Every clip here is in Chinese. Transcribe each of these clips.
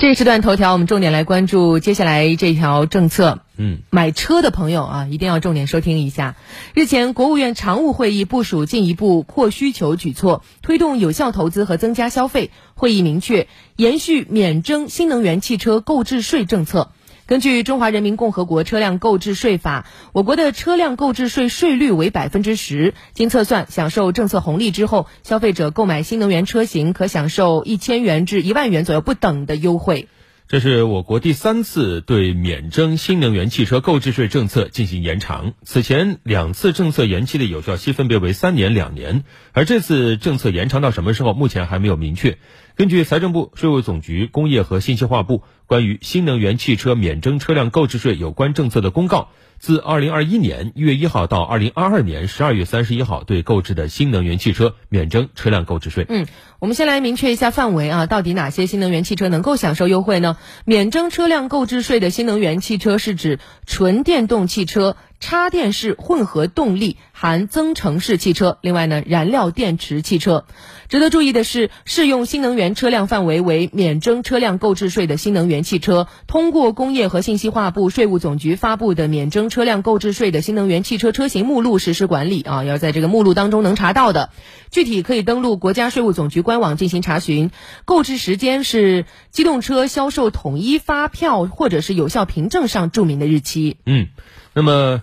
这时段头条，我们重点来关注接下来这条政策。嗯，买车的朋友啊，一定要重点收听一下。日前，国务院常务会议部署进一步扩需求举措，推动有效投资和增加消费。会议明确，延续免征新能源汽车购置税政策。根据《中华人民共和国车辆购置税法》，我国的车辆购置税税率为百分之十。经测算，享受政策红利之后，消费者购买新能源车型可享受一千元至一万元左右不等的优惠。这是我国第三次对免征新能源汽车购置税政策进行延长。此前两次政策延期的有效期分别为三年、两年，而这次政策延长到什么时候，目前还没有明确。根据财政部、税务总局、工业和信息化部关于新能源汽车免征车辆购置税有关政策的公告。自二零二一年一月一号到二零二二年十二月三十一号，对购置的新能源汽车免征车辆购置税。嗯，我们先来明确一下范围啊，到底哪些新能源汽车能够享受优惠呢？免征车辆购置税的新能源汽车是指纯电动汽车。插电式混合动力含增程式汽车，另外呢，燃料电池汽车。值得注意的是，适用新能源车辆范围为免征车辆购置税的新能源汽车，通过工业和信息化部、税务总局发布的免征车辆购置税的新能源汽车车型目录实施管理啊，要在这个目录当中能查到的。具体可以登录国家税务总局官网进行查询。购置时间是机动车销售统一发票或者是有效凭证上注明的日期。嗯，那么。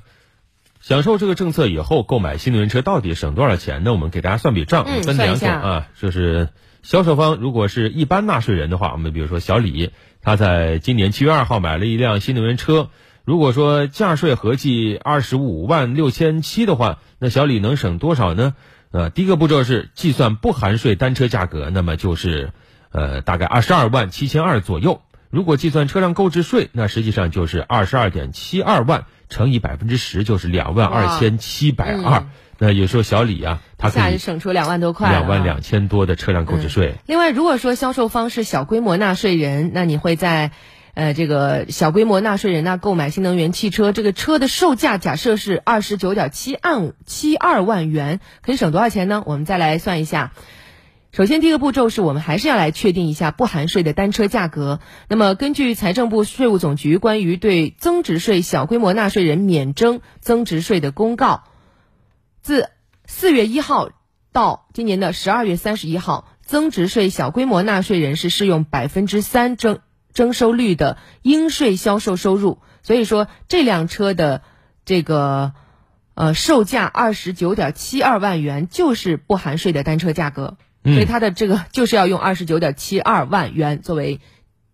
享受这个政策以后，购买新能源车到底省多少钱呢？我们给大家算笔账，分两种啊，就是销售方如果是一般纳税人的话，我们比如说小李，他在今年七月二号买了一辆新能源车，如果说价税合计二十五万六千七的话，那小李能省多少呢？呃，第一个步骤是计算不含税单车价格，那么就是呃大概二十二万七千二左右。如果计算车辆购置税，那实际上就是二十二点七二万乘以百分之十，就是两万二千七百二。那有时候小李啊，他可以省出两万多块，两万两千多的车辆购置税。另外，如果说销售方是小规模纳税人，那你会在呃这个小规模纳税人那购买新能源汽车，这个车的售价假设是二十九点七二七二万元，可以省多少钱呢？我们再来算一下。首先，第一个步骤是我们还是要来确定一下不含税的单车价格。那么，根据财政部、税务总局关于对增值税小规模纳税人免征增值税的公告，自四月一号到今年的十二月三十一号，增值税小规模纳税人是适用百分之三征征收率的应税销售收入。所以说，这辆车的这个呃售价二十九点七二万元就是不含税的单车价格。所以它的这个就是要用二十九点七二万元作为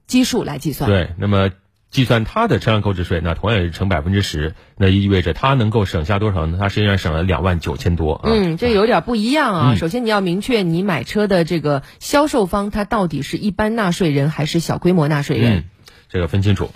基数来计算。对，那么计算它的车辆购置税，那同样也是乘百分之十，那意味着它能够省下多少呢？它实际上省了两万九千多。嗯，这有点不一样啊。首先你要明确你买车的这个销售方，他到底是一般纳税人还是小规模纳税人？这个分清楚。